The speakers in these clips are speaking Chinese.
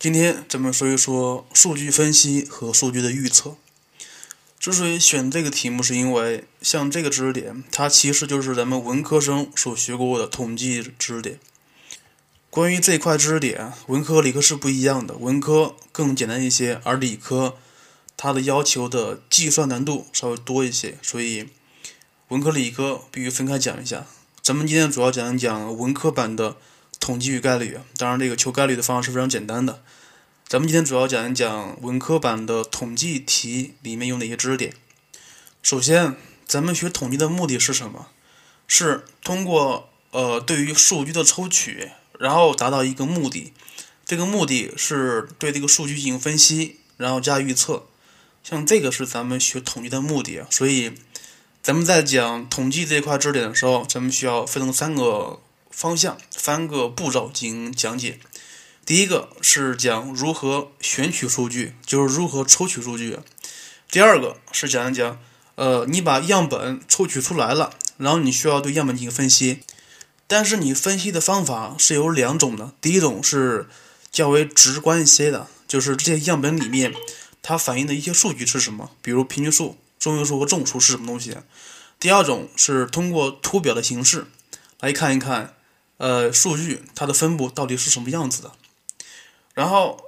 今天咱们说一说数据分析和数据的预测。之所以选这个题目，是因为像这个知识点，它其实就是咱们文科生所学过的统计知识点。关于这块知识点，文科理科是不一样的，文科更简单一些，而理科它的要求的计算难度稍微多一些，所以文科理科必须分开讲一下。咱们今天主要讲一讲文科版的统计与概率，当然这个求概率的方法是非常简单的。咱们今天主要讲一讲文科版的统计题里面有哪些知识点。首先，咱们学统计的目的是什么？是通过呃对于数据的抽取。然后达到一个目的，这个目的是对这个数据进行分析，然后加预测。像这个是咱们学统计的目的，所以咱们在讲统计这一块知识点的时候，咱们需要分成三个方向、三个步骤进行讲解。第一个是讲如何选取数据，就是如何抽取数据；第二个是讲一讲，呃，你把样本抽取出来了，然后你需要对样本进行分析。但是你分析的方法是有两种的，第一种是较为直观一些的，就是这些样本里面它反映的一些数据是什么，比如平均数、中位数和众数是什么东西。第二种是通过图表的形式来看一看，呃，数据它的分布到底是什么样子的。然后，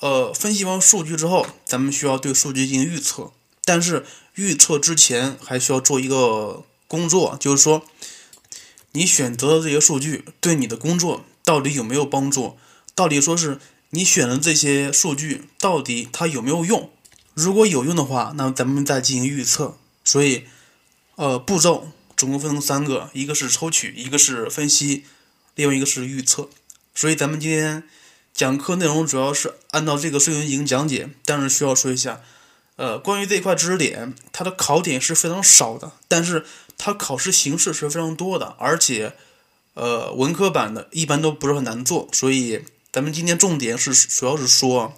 呃，分析完数据之后，咱们需要对数据进行预测，但是预测之前还需要做一个工作，就是说。你选择的这些数据对你的工作到底有没有帮助？到底说是你选的这些数据到底它有没有用？如果有用的话，那咱们再进行预测。所以，呃，步骤总共分成三个：一个是抽取，一个是分析，另外一个是预测。所以咱们今天讲课内容主要是按照这个顺序进行讲解，但是需要说一下，呃，关于这一块知识点，它的考点是非常少的，但是。它考试形式是非常多的，而且，呃，文科版的一般都不是很难做，所以咱们今天重点是主要是说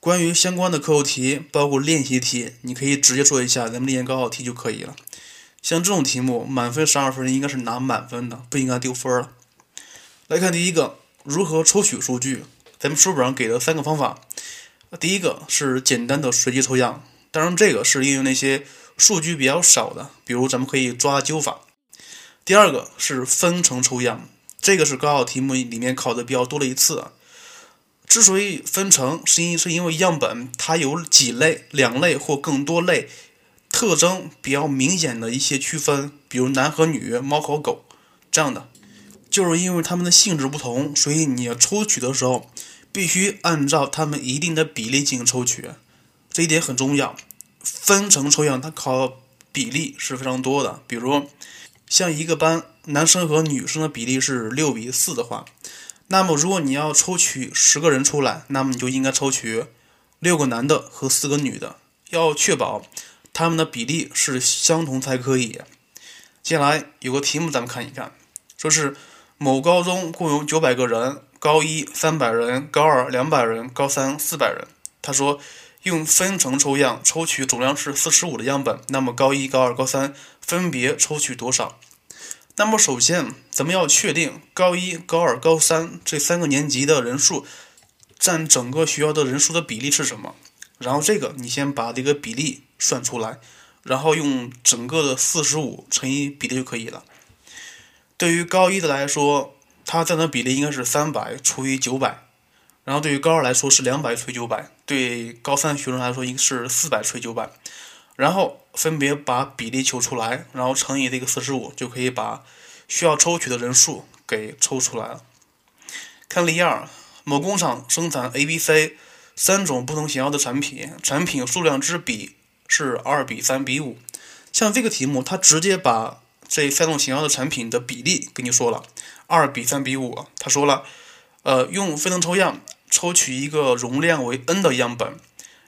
关于相关的课后题，包括练习题，你可以直接做一下咱们历年高考题就可以了。像这种题目，满分十二分应该是拿满分的，不应该丢分了。来看第一个，如何抽取数据？咱们书本上给的三个方法，第一个是简单的随机抽样，当然这个是应用那些。数据比较少的，比如咱们可以抓阄法。第二个是分层抽样，这个是高考题目里面考的比较多的一次。之所以分层，是因是因为样本它有几类、两类或更多类特征比较明显的一些区分，比如男和女、猫和狗这样的，就是因为它们的性质不同，所以你要抽取的时候必须按照它们一定的比例进行抽取，这一点很重要。分层抽样，它考比例是非常多的。比如，像一个班男生和女生的比例是六比四的话，那么如果你要抽取十个人出来，那么你就应该抽取六个男的和四个女的，要确保他们的比例是相同才可以。接下来有个题目，咱们看一看，说是某高中共有九百个人，高一三百人，高二两百人，高三四百人。他说。用分层抽样抽取总量是四十五的样本，那么高一、高二、高三分别抽取多少？那么首先，咱们要确定高一、高二、高三这三个年级的人数占整个学校的人数的比例是什么？然后这个你先把这个比例算出来，然后用整个的四十五乘以比例就可以了。对于高一的来说，它占的比例应该是三百除以九百。然后对于高二来说是两百除以九百，对高三学生来说应该是四百除以九百，然后分别把比例求出来，然后乘以这个四十五，就可以把需要抽取的人数给抽出来了。看例二，某工厂生产 A、B、C 三种不同型号的产品，产品数量之比是二比三比五。像这个题目，它直接把这三种型号的产品的比例跟你说了，二比三比五。他说了，呃，用分层抽样。抽取一个容量为 n 的样本，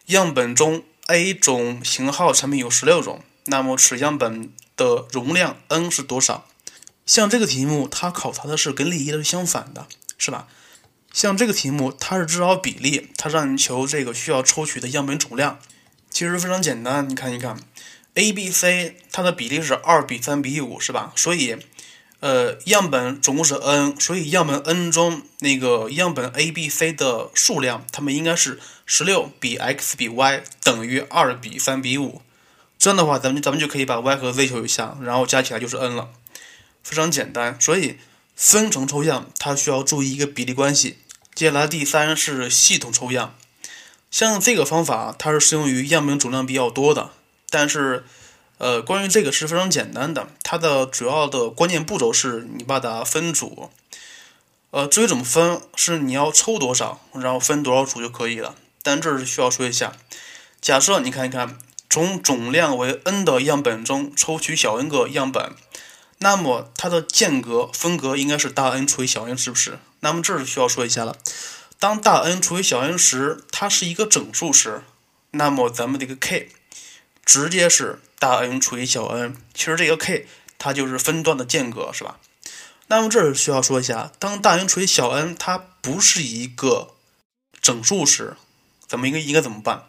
样本中 A 种型号产品有十六种，那么此样本的容量 n 是多少？像这个题目，它考察的是跟例一的是相反的，是吧？像这个题目，它是知道比例，它让你求这个需要抽取的样本总量，其实非常简单。你看一看，A、B、C 它的比例是二比三比五，是吧？所以呃，样本总共是 n，所以样本 n 中那个样本 A、B、C 的数量，它们应该是十六比 x 比 y 等于二比三比五。这样的话，咱们咱们就可以把 y 和 z 求一下，然后加起来就是 n 了，非常简单。所以分层抽样它需要注意一个比例关系。接下来第三是系统抽样，像这个方法它是适用于样本总量比较多的，但是。呃，关于这个是非常简单的，它的主要的关键步骤是你把它分组。呃，至于怎么分，是你要抽多少，然后分多少组就可以了。但这是需要说一下，假设你看一看，从总量为 n 的样本中抽取小 n 个样本，那么它的间隔分隔应该是大 N 除以小 n，是不是？那么这是需要说一下了。当大 N 除以小 n 时，它是一个整数时，那么咱们这个 k 直接是。大 N 除以小 n，其实这个 k 它就是分段的间隔，是吧？那么这儿需要说一下，当大 N 除以小 n 它不是一个整数时，咱们应该应该怎么办？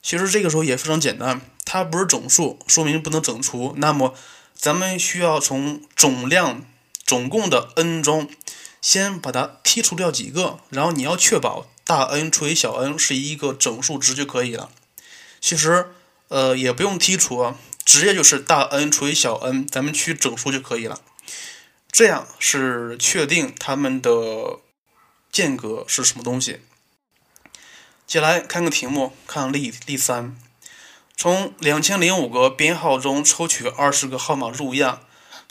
其实这个时候也非常简单，它不是整数，说明不能整除。那么咱们需要从总量总共的 n 中，先把它剔除掉几个，然后你要确保大 N 除以小 n 是一个整数值就可以了。其实。呃，也不用剔除啊，直接就是大 N 除以小 n，咱们取整数就可以了。这样是确定它们的间隔是什么东西。接下来看个题目，看例例三：从两千零五个编号中抽取二十个号码入样，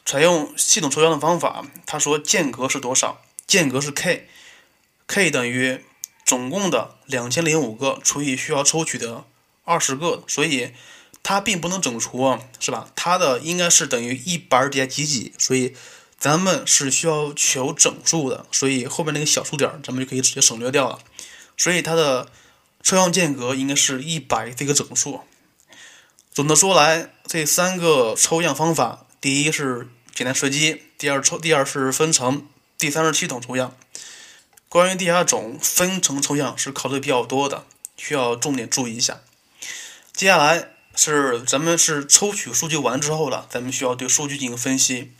采用系统抽样的方法。他说间隔是多少？间隔是 k，k 等于总共的两千零五个除以需要抽取的。二十个，所以它并不能整除，是吧？它的应该是等于一百点几几，所以咱们是需要求整数的，所以后面那个小数点咱们就可以直接省略掉了。所以它的抽样间隔应该是一百这个整数。总的说来，这三个抽样方法，第一是简单随机，第二抽，第二是分层，第三是系统抽样。关于第二种分层抽样是考虑比较多的，需要重点注意一下。接下来是咱们是抽取数据完之后了，咱们需要对数据进行分析。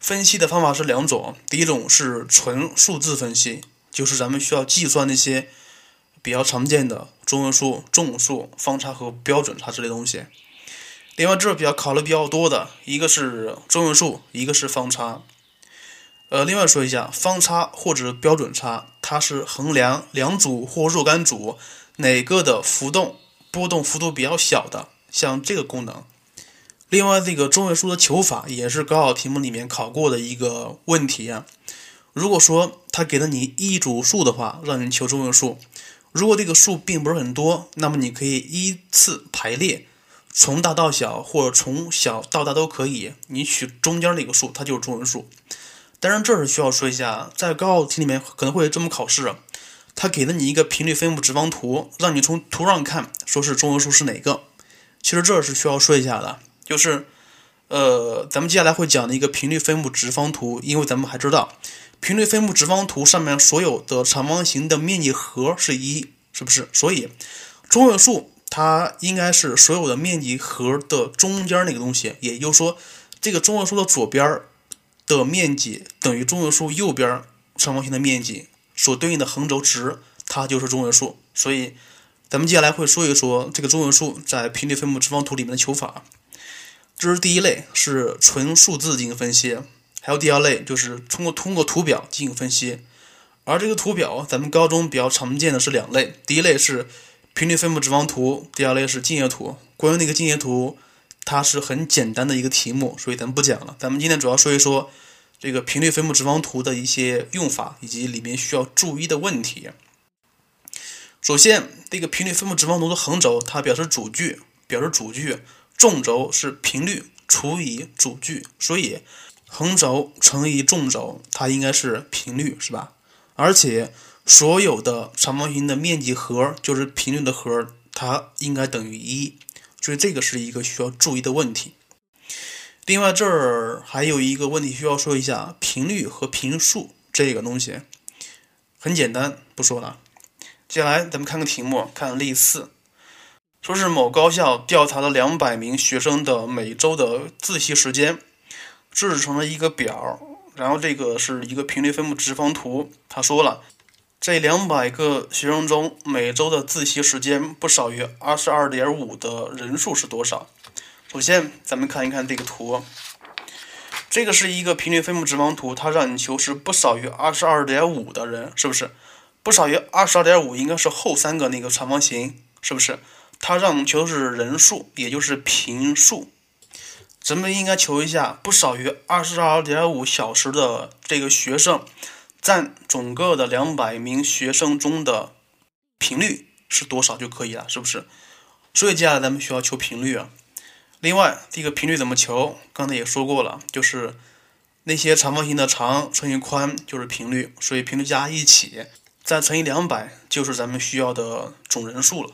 分析的方法是两种，第一种是纯数字分析，就是咱们需要计算那些比较常见的中位数、众数、方差和标准差之类东西。另外，这比较考虑比较多的一个是中位数，一个是方差。呃，另外说一下，方差或者标准差，它是衡量两组或若干组哪个的浮动。波动幅度比较小的，像这个功能。另外，这个中位数的求法也是高考题目里面考过的一个问题啊。如果说他给了你一组数的话，让你求中位数，如果这个数并不是很多，那么你可以依次排列，从大到小或者从小到大都可以，你取中间那个数，它就是中位数。当然，这是需要说一下，在高考题里面可能会这么考试。他给了你一个频率分布直方图，让你从图上看，说是中位数是哪个。其实这是需要说一下的，就是，呃，咱们接下来会讲的一个频率分布直方图，因为咱们还知道，频率分布直方图上面所有的长方形的面积和是一，是不是？所以中位数它应该是所有的面积和的中间那个东西，也就是说，这个中位数的左边的面积等于中位数右边长方形的面积。所对应的横轴值，它就是中位数。所以，咱们接下来会说一说这个中位数在频率分布直方图里面的求法。这是第一类，是纯数字进行分析；还有第二类，就是通过通过图表进行分析。而这个图表，咱们高中比较常见的是两类：第一类是频率分布直方图，第二类是进阶图。关于那个进阶图，它是很简单的一个题目，所以咱们不讲了。咱们今天主要说一说。这个频率分布直方图的一些用法以及里面需要注意的问题。首先，这个频率分布直方图的横轴它表示主距，表示主距；纵轴是频率除以主距，所以横轴乘以纵轴，它应该是频率，是吧？而且所有的长方形的面积和就是频率的和，它应该等于一，所以这个是一个需要注意的问题。另外，这儿还有一个问题需要说一下：频率和频数这个东西很简单，不说了。接下来咱们看个题目，看例四，说是某高校调查了两百名学生的每周的自习时间，制成了一个表，然后这个是一个频率分布直方图。他说了，这两百个学生中，每周的自习时间不少于二十二点五的人数是多少？首先，咱们看一看这个图，这个是一个频率分布直方图，它让你求是不少于二十二点五的人，是不是？不少于二十二点五应该是后三个那个长方形，是不是？它让我们求的是人数，也就是平数。咱们应该求一下不少于二十二点五小时的这个学生，占整个的两百名学生中的频率是多少就可以了，是不是？所以接下来咱们需要求频率啊。另外，这个频率怎么求？刚才也说过了，就是那些长方形的长乘以宽就是频率，所以频率加一起再乘以两百就是咱们需要的总人数了。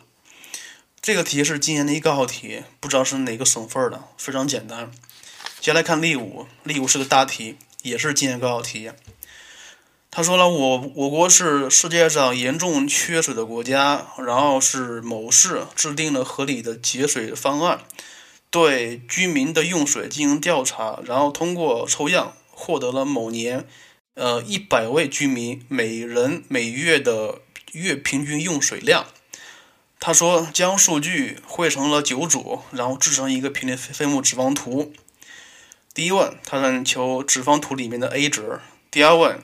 这个题是今年的一个高考题，不知道是哪个省份的，非常简单。接下来看例五，例五是个大题，也是今年高考题。他说了，我我国是世界上严重缺水的国家，然后是某市制定了合理的节水方案，对居民的用水进行调查，然后通过抽样获得了某年，呃一百位居民每人每月的月平均用水量。他说：“将数据汇成了九组，然后制成一个频率分分布直方图。第一问，他让你求直方图里面的 a 值。第二问，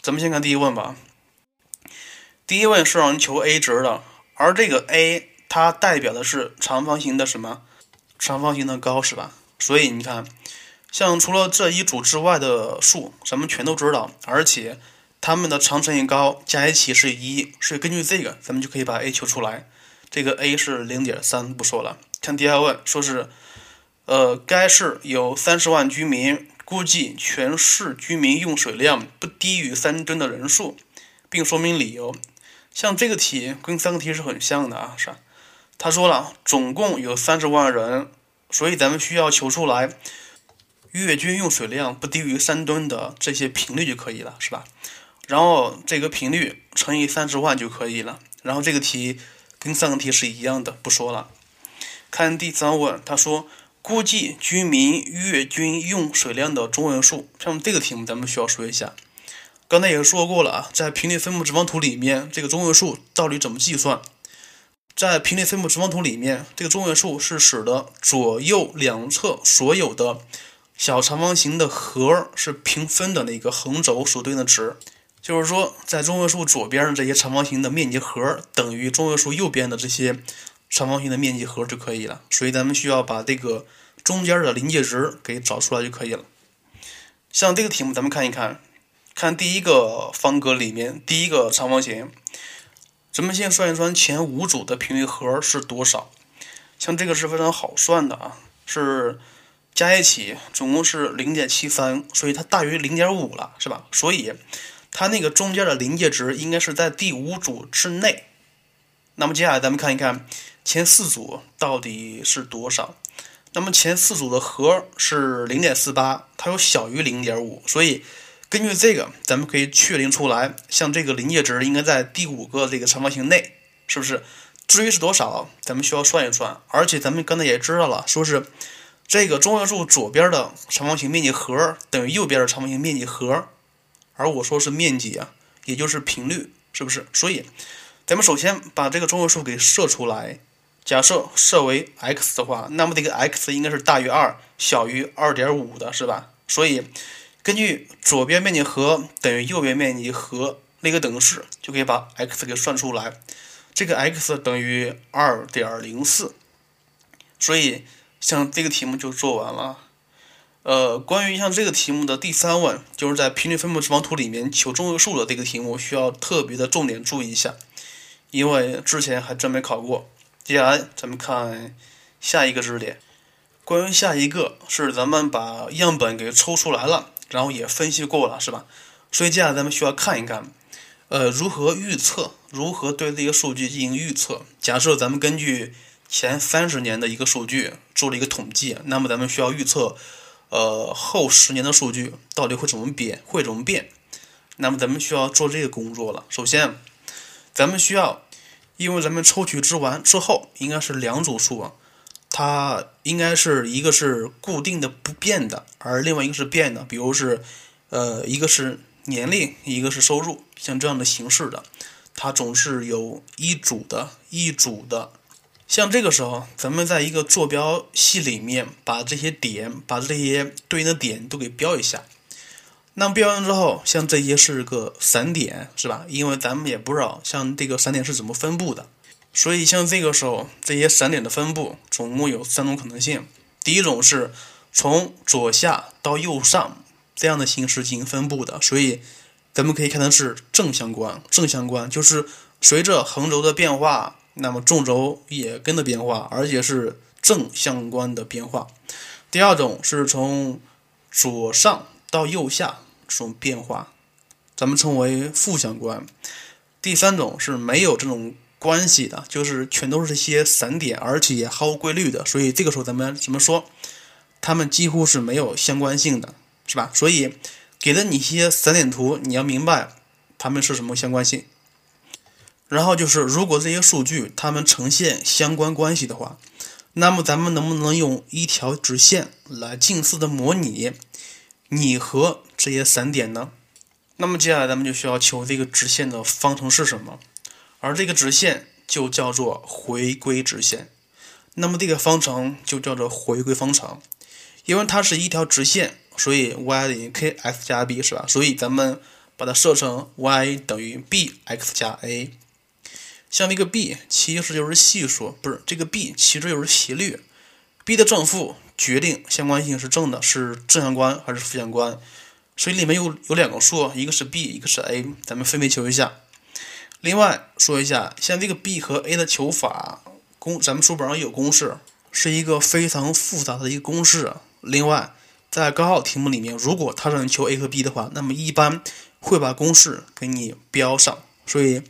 咱们先看第一问吧。第一问是让你求 a 值的，而这个 a 它代表的是长方形的什么？长方形的高是吧？所以你看，像除了这一组之外的数，咱们全都知道，而且。”它们的长乘以高加一起是一，所以根据这个，咱们就可以把 a 求出来。这个 a 是零点三，不说了。看第二问，说是，呃，该市有三十万居民，估计全市居民用水量不低于三吨的人数，并说明理由。像这个题跟三个题是很像的啊，是吧？他说了，总共有三十万人，所以咱们需要求出来月均用水量不低于三吨的这些频率就可以了，是吧？然后这个频率乘以三十万就可以了。然后这个题跟上个题是一样的，不说了。看第三问，他说估计居民月均用水量的中位数。像这个题目咱们需要说一下。刚才也说过了啊，在频率分布直方图里面，这个中位数到底怎么计算？在频率分布直方图里面，这个中位数是使得左右两侧所有的小长方形的和是平分的那个横轴所对应的值。就是说，在中位数左边的这些长方形的面积和等于中位数右边的这些长方形的面积和就可以了。所以咱们需要把这个中间的临界值给找出来就可以了。像这个题目，咱们看一看，看第一个方格里面第一个长方形，咱们先算一算前五组的频率和是多少。像这个是非常好算的啊，是加一起总共是零点七三，所以它大于零点五了，是吧？所以。它那个中间的临界值应该是在第五组之内。那么接下来咱们看一看前四组到底是多少。那么前四组的和是零点四八，它又小于零点五，所以根据这个，咱们可以确定出来，像这个临界值应该在第五个这个长方形内，是不是？至于是多少，咱们需要算一算。而且咱们刚才也知道了，说是这个中位数左边的长方形面积和等于右边的长方形面积和。而我说是面积啊，也就是频率，是不是？所以，咱们首先把这个中位数给设出来。假设设为 x 的话，那么这个 x 应该是大于二，小于二点五的，是吧？所以，根据左边面积和等于右边面积和那个等式，就可以把 x 给算出来。这个 x 等于二点零四。所以，像这个题目就做完了。呃，关于像这个题目的第三问，就是在频率分布直方图里面求中位数的这个题目，需要特别的重点注意一下，因为之前还真没考过。接下来咱们看下一个知识点，关于下一个是咱们把样本给抽出来了，然后也分析过了，是吧？所以接下来咱们需要看一看，呃，如何预测，如何对这个数据进行预测。假设咱们根据前三十年的一个数据做了一个统计，那么咱们需要预测。呃，后十年的数据到底会怎么变？会怎么变？那么咱们需要做这个工作了。首先，咱们需要，因为咱们抽取之完之后，应该是两组数啊，它应该是一个是固定的不变的，而另外一个是变的，比如是呃一个是年龄，一个是收入，像这样的形式的，它总是有一组的，一组的。像这个时候，咱们在一个坐标系里面，把这些点，把这些对应的点都给标一下。那么标完之后，像这些是个散点，是吧？因为咱们也不知道像这个散点是怎么分布的，所以像这个时候，这些散点的分布总共有三种可能性。第一种是从左下到右上这样的形式进行分布的，所以咱们可以看的是正相关。正相关就是随着横轴的变化，那么纵轴也跟着变化，而且是正相关的变化。第二种是从左上到右下。这种变化，咱们称为负相关。第三种是没有这种关系的，就是全都是些散点，而且也毫无规律的。所以这个时候咱们怎么说？它们几乎是没有相关性的，是吧？所以给了你一些散点图，你要明白它们是什么相关性。然后就是，如果这些数据它们呈现相关关系的话，那么咱们能不能用一条直线来近似的模拟你和？这些散点呢？那么接下来咱们就需要求这个直线的方程是什么？而这个直线就叫做回归直线。那么这个方程就叫做回归方程，因为它是一条直线，所以 y 等于 kx 加 b 是吧？所以咱们把它设成 y 等于 bx 加 a。像这个 b 其实就是系数，不是这个 b 其实就是斜率。b 的正负决定相关性是正的，是正相关还是负相关。所以里面有有两个数，一个是 b，一个是 a，咱们分别求一下。另外说一下，像这个 b 和 a 的求法公，咱们书本上有公式，是一个非常复杂的一个公式。另外，在高考题目里面，如果它让你求 a 和 b 的话，那么一般会把公式给你标上。所以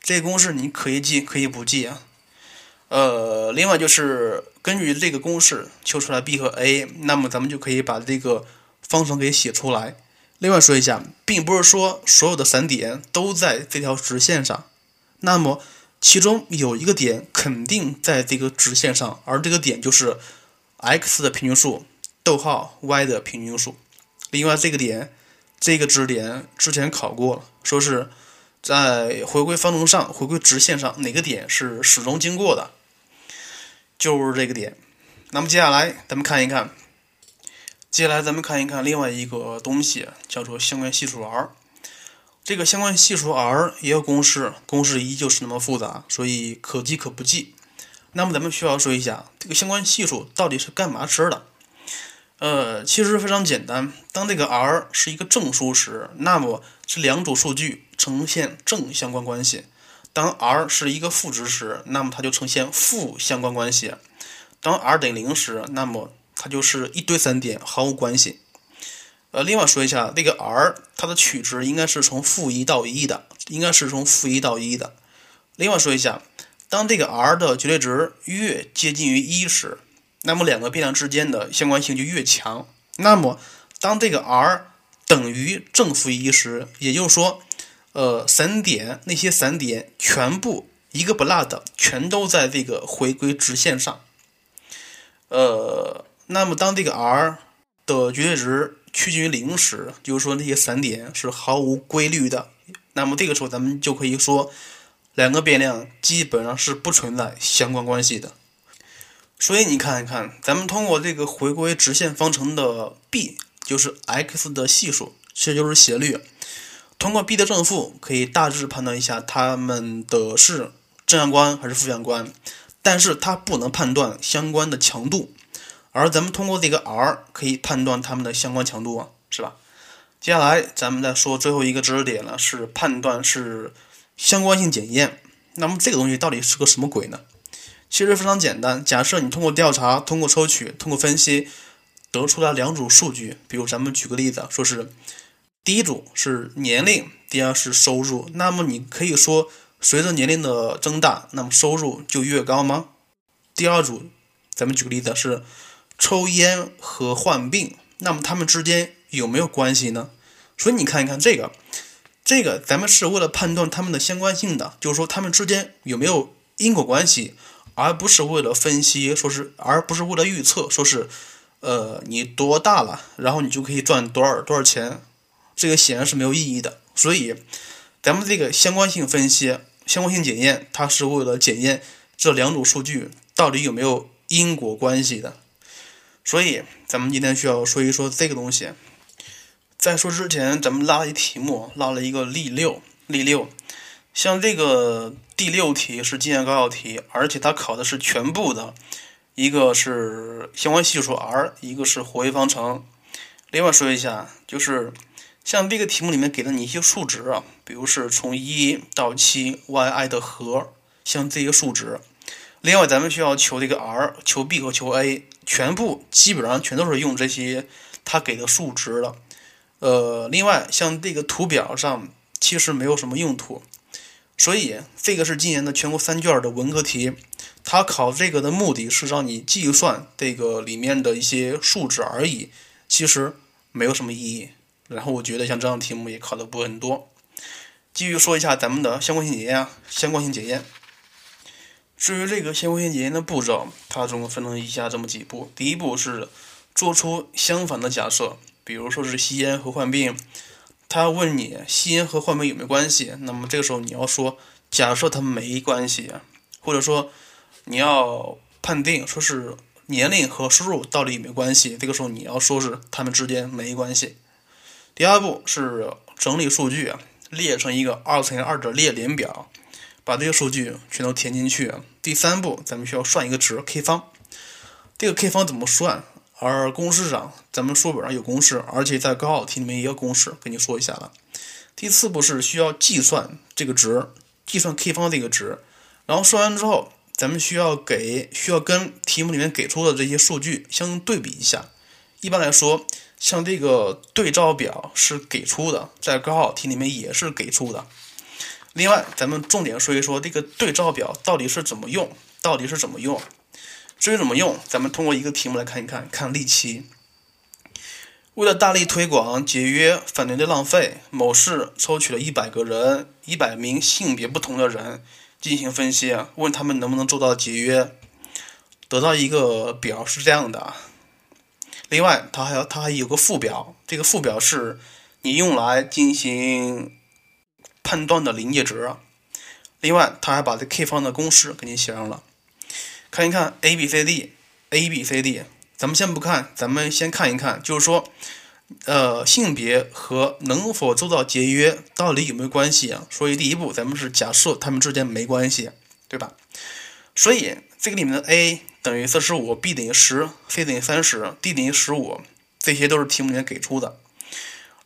这个公式你可以记，可以不记啊。呃，另外就是根据这个公式求出来 b 和 a，那么咱们就可以把这个方程给写出来。另外说一下，并不是说所有的散点都在这条直线上，那么其中有一个点肯定在这个直线上，而这个点就是 x 的平均数，逗号 y 的平均数。另外这个点，这个知识点之前考过了，说是在回归方程上、回归直线上哪个点是始终经过的，就是这个点。那么接下来咱们看一看。接下来咱们看一看另外一个东西，叫做相关系数 r。这个相关系数 r 也有公式，公式依旧是那么复杂，所以可记可不记。那么咱们需要说一下，这个相关系数到底是干嘛吃的？呃，其实非常简单。当这个 r 是一个正数时，那么这两组数据呈现正相关关系；当 r 是一个负值时，那么它就呈现负相关关系；当 r 等于零时，那么它就是一堆散点，毫无关系。呃，另外说一下，这个 r 它的取值应该是从负一到一的，应该是从负一到一的。另外说一下，当这个 r 的绝对值越接近于一时，那么两个变量之间的相关性就越强。那么当这个 r 等于正负一时，也就是说，呃，散点那些散点全部一个不落的，全都在这个回归直线上。呃。那么，当这个 r 的绝对值趋近于零时，就是说那些散点是毫无规律的。那么这个时候，咱们就可以说两个变量基本上是不存在相关关系的。所以你看一看，咱们通过这个回归直线方程的 b，就是 x 的系数，这就是斜率。通过 b 的正负，可以大致判断一下它们的是正相关还是负相关，但是它不能判断相关的强度。而咱们通过这个 r 可以判断它们的相关强度啊，是吧？接下来咱们再说最后一个知识点了，是判断是相关性检验。那么这个东西到底是个什么鬼呢？其实非常简单，假设你通过调查、通过抽取、通过分析得出来两组数据，比如咱们举个例子，说是第一组是年龄，第二是收入。那么你可以说，随着年龄的增大，那么收入就越高吗？第二组，咱们举个例子是。抽烟和患病，那么它们之间有没有关系呢？所以你看一看这个，这个咱们是为了判断它们的相关性的，就是说它们之间有没有因果关系，而不是为了分析，说是而不是为了预测，说是呃你多大了，然后你就可以赚多少多少钱，这个显然是没有意义的。所以，咱们这个相关性分析、相关性检验，它是为了检验这两组数据到底有没有因果关系的。所以，咱们今天需要说一说这个东西。在说之前，咱们拉一题目，拉了一个例六，例六。像这个第六题是经验高考题，而且它考的是全部的，一个是相关系数 r，一个是活跃方程。另外说一下，就是像这个题目里面给了你一些数值啊，比如是从一到七 yi 的和，像这些数值。另外，咱们需要求这个 r，求 b 和求 a，全部基本上全都是用这些他给的数值的。呃，另外像这个图表上其实没有什么用途，所以这个是今年的全国三卷的文科题，它考这个的目的是让你计算这个里面的一些数值而已，其实没有什么意义。然后我觉得像这样的题目也考的不很多。继续说一下咱们的相关性检验啊，相关性检验。至于这个相关性检验的步骤，它总共分成以下这么几步。第一步是做出相反的假设，比如说是吸烟和患病，他问你吸烟和患病有没有关系，那么这个时候你要说假设它没关系，或者说你要判定说是年龄和收入到底有没有关系，这个时候你要说是他们之间没关系。第二步是整理数据，列成一个二乘以二的列联表。把这些数据全都填进去。第三步，咱们需要算一个值 k 方。这个 k 方怎么算？而公式上，咱们书本上有公式，而且在高考题里面也有公式，跟你说一下了。第四步是需要计算这个值，计算 k 方这个值。然后算完之后，咱们需要给需要跟题目里面给出的这些数据相对比一下。一般来说，像这个对照表是给出的，在高考题里面也是给出的。另外，咱们重点说一说这个对照表到底是怎么用，到底是怎么用。至于怎么用，咱们通过一个题目来看一看。看例七，为了大力推广节约、反对浪费，某市抽取了一百个人，一百名性别不同的人进行分析，问他们能不能做到节约，得到一个表是这样的。另外，它还要它还有个附表，这个附表是你用来进行。判断的临界值，另外他还把这 k 方的公式给你写上了。看一看 a b c d，a b c d，咱们先不看，咱们先看一看，就是说，呃，性别和能否做到节约到底有没有关系啊？所以第一步，咱们是假设他们之间没关系，对吧？所以这个里面的 a 等于四十五，b 等于十，c 等于三十，d 等于十五，这些都是题目里面给出的。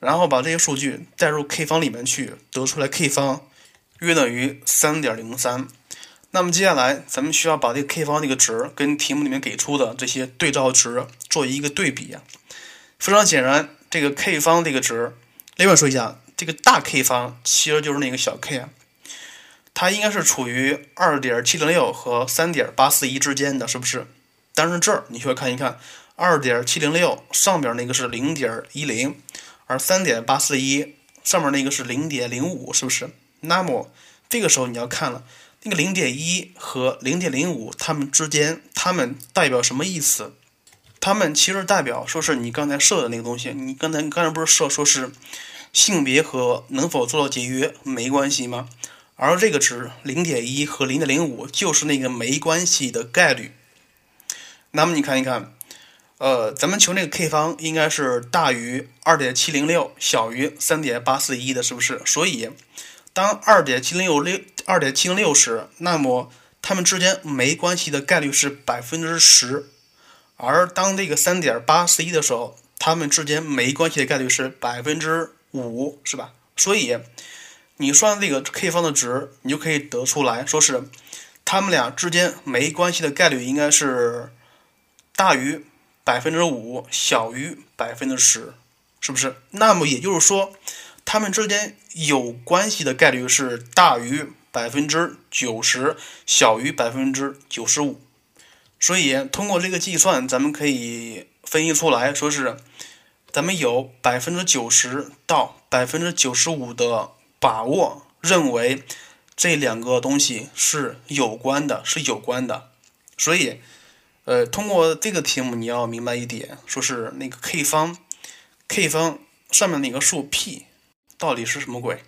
然后把这些数据代入 k 方里面去，得出来 k 方约等于三点零三。那么接下来咱们需要把这个 k 方这个值跟题目里面给出的这些对照值做一个对比啊。非常显然，这个 k 方这个值，另外说一下，这个大 K 方其实就是那个小 k 啊，它应该是处于二点七零六和三点八四一之间的是不是？但是这儿你需要看一看，二点七零六上边那个是零点一零。而三点八四一上面那个是零点零五，是不是？那么这个时候你要看了，那个零点一和零点零五，它们之间，它们代表什么意思？它们其实代表说是你刚才设的那个东西。你刚才刚才不是设说是性别和能否做到节约没关系吗？而这个值零点一和零点零五就是那个没关系的概率。那么你看一看。呃，咱们求那个 k 方应该是大于二点七零六，小于三点八四一的，是不是？所以，当二点七零六六二点七零六时，那么它们之间没关系的概率是百分之十；而当这个三点八四一的时候，它们之间没关系的概率是百分之五，是吧？所以，你算这个 k 方的值，你就可以得出来说是，它们俩之间没关系的概率应该是大于。百分之五小于百分之十，是不是？那么也就是说，它们之间有关系的概率是大于百分之九十，小于百分之九十五。所以通过这个计算，咱们可以分析出来说是，咱们有百分之九十到百分之九十五的把握，认为这两个东西是有关的，是有关的。所以，呃，通过这个题目你要明白一点，说是那个 k 方，k 方上面那个数 p 到底是什么鬼？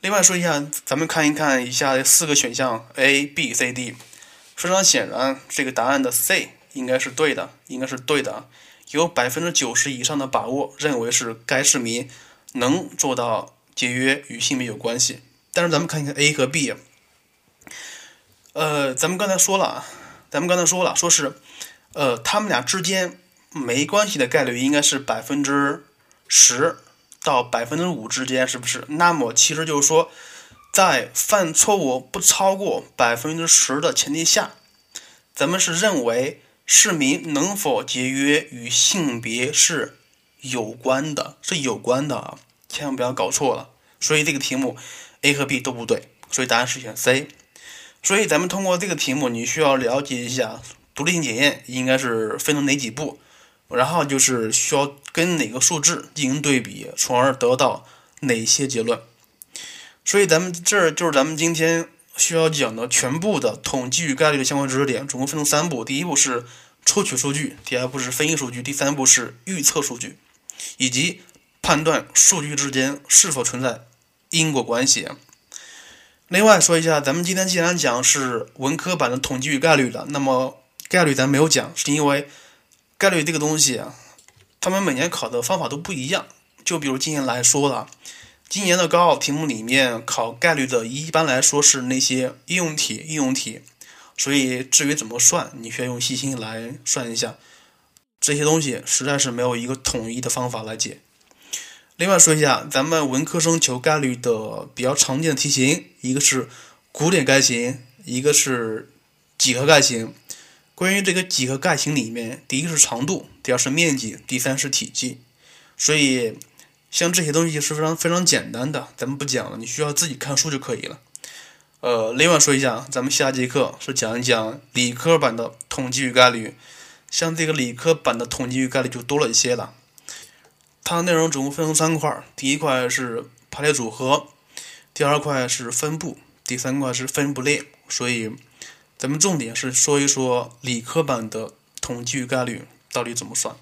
另外说一下，咱们看一看以下四个选项 a、b、c、d。非常显然，这个答案的 c 应该是对的，应该是对的，有百分之九十以上的把握认为是该市民能做到节约与性别有关系。但是咱们看一看 a 和 b，呃，咱们刚才说了啊，咱们刚才说了，说是，呃，他们俩之间没关系的概率应该是百分之十。到百分之五之间，是不是？那么其实就是说，在犯错误不超过百分之十的前提下，咱们是认为市民能否节约与性别是有关的，是有关的啊！千万不要搞错了。所以这个题目 A 和 B 都不对，所以答案是选 C。所以咱们通过这个题目，你需要了解一下独立性检验应该是分成哪几步。然后就是需要跟哪个数字进行对比，从而得到哪些结论。所以咱们这就是咱们今天需要讲的全部的统计与概率的相关知识点，总共分成三步：第一步是抽取数据，第二步是分析数据，第三步是预测数据，以及判断数据之间是否存在因果关系。另外说一下，咱们今天既然讲是文科版的统计与概率的，那么概率咱没有讲，是因为。概率这个东西啊，他们每年考的方法都不一样。就比如今年来说了，今年的高考题目里面考概率的，一般来说是那些应用题、应用题。所以至于怎么算，你需要用细心来算一下。这些东西实在是没有一个统一的方法来解。另外说一下，咱们文科生求概率的比较常见的题型，一个是古典概型，一个是几何概型。关于这个几何概型里面，第一个是长度，第二是面积，第三是体积。所以像这些东西是非常非常简单的，咱们不讲了，你需要自己看书就可以了。呃，另外说一下，咱们下节课是讲一讲理科版的统计与概率。像这个理科版的统计与概率就多了一些了，它内容总共分成三块，第一块是排列组合，第二块是分布，第三块是分布列。所以。咱们重点是说一说理科版的统计概率到底怎么算。